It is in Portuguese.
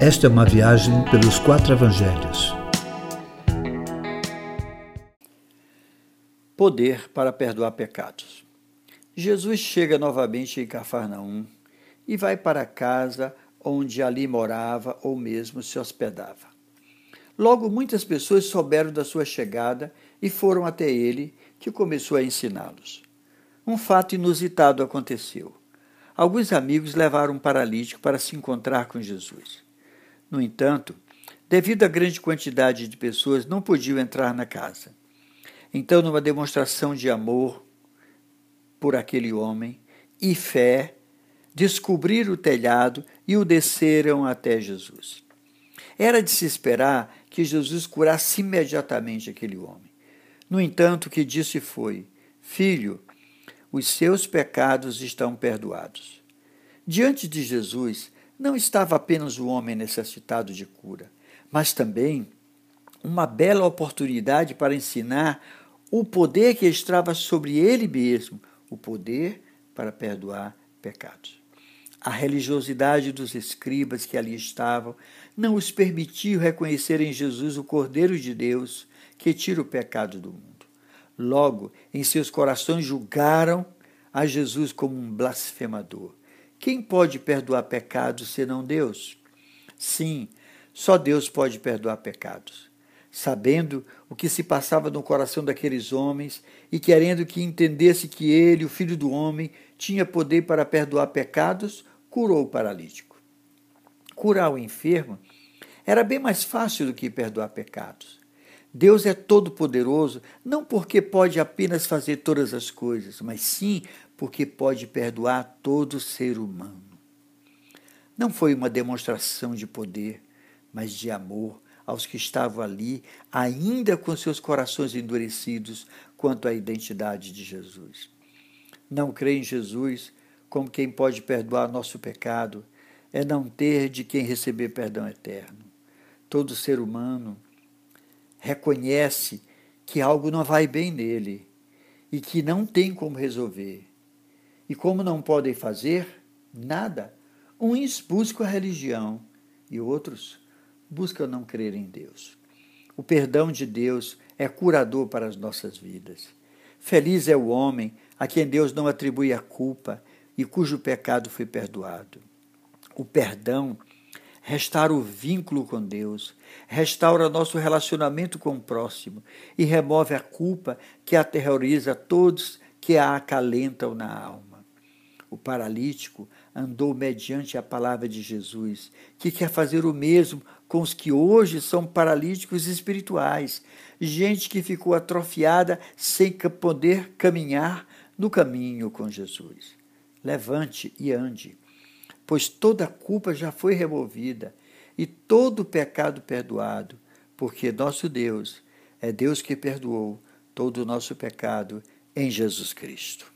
Esta é uma viagem pelos quatro evangelhos. Poder para perdoar pecados. Jesus chega novamente em Cafarnaum e vai para a casa onde ali morava ou mesmo se hospedava. Logo, muitas pessoas souberam da sua chegada e foram até ele, que começou a ensiná-los. Um fato inusitado aconteceu. Alguns amigos levaram um paralítico para se encontrar com Jesus. No entanto, devido à grande quantidade de pessoas, não podiam entrar na casa. Então, numa demonstração de amor por aquele homem e fé, descobriram o telhado e o desceram até Jesus. Era de se esperar que Jesus curasse imediatamente aquele homem. No entanto, o que disse foi: Filho, os seus pecados estão perdoados. Diante de Jesus, não estava apenas o homem necessitado de cura, mas também uma bela oportunidade para ensinar o poder que estava sobre ele mesmo, o poder para perdoar pecados. A religiosidade dos escribas que ali estavam não os permitiu reconhecer em Jesus o Cordeiro de Deus que tira o pecado do mundo. Logo, em seus corações julgaram a Jesus como um blasfemador. Quem pode perdoar pecados senão Deus? Sim, só Deus pode perdoar pecados. Sabendo o que se passava no coração daqueles homens e querendo que entendesse que ele, o filho do homem, tinha poder para perdoar pecados, curou o paralítico. Curar o enfermo era bem mais fácil do que perdoar pecados. Deus é todo-poderoso não porque pode apenas fazer todas as coisas, mas sim porque pode perdoar todo ser humano. Não foi uma demonstração de poder, mas de amor aos que estavam ali, ainda com seus corações endurecidos quanto à identidade de Jesus. Não crer em Jesus como quem pode perdoar nosso pecado é não ter de quem receber perdão eterno. Todo ser humano reconhece que algo não vai bem nele e que não tem como resolver. E como não podem fazer nada, uns buscam a religião e outros buscam não crer em Deus. O perdão de Deus é curador para as nossas vidas. Feliz é o homem a quem Deus não atribui a culpa e cujo pecado foi perdoado. O perdão restaura o vínculo com Deus, restaura nosso relacionamento com o próximo e remove a culpa que aterroriza todos que a acalentam na alma. O paralítico andou mediante a palavra de Jesus, que quer fazer o mesmo com os que hoje são paralíticos espirituais, gente que ficou atrofiada sem poder caminhar no caminho com Jesus. Levante e ande, pois toda culpa já foi removida e todo pecado perdoado, porque nosso Deus é Deus que perdoou todo o nosso pecado em Jesus Cristo.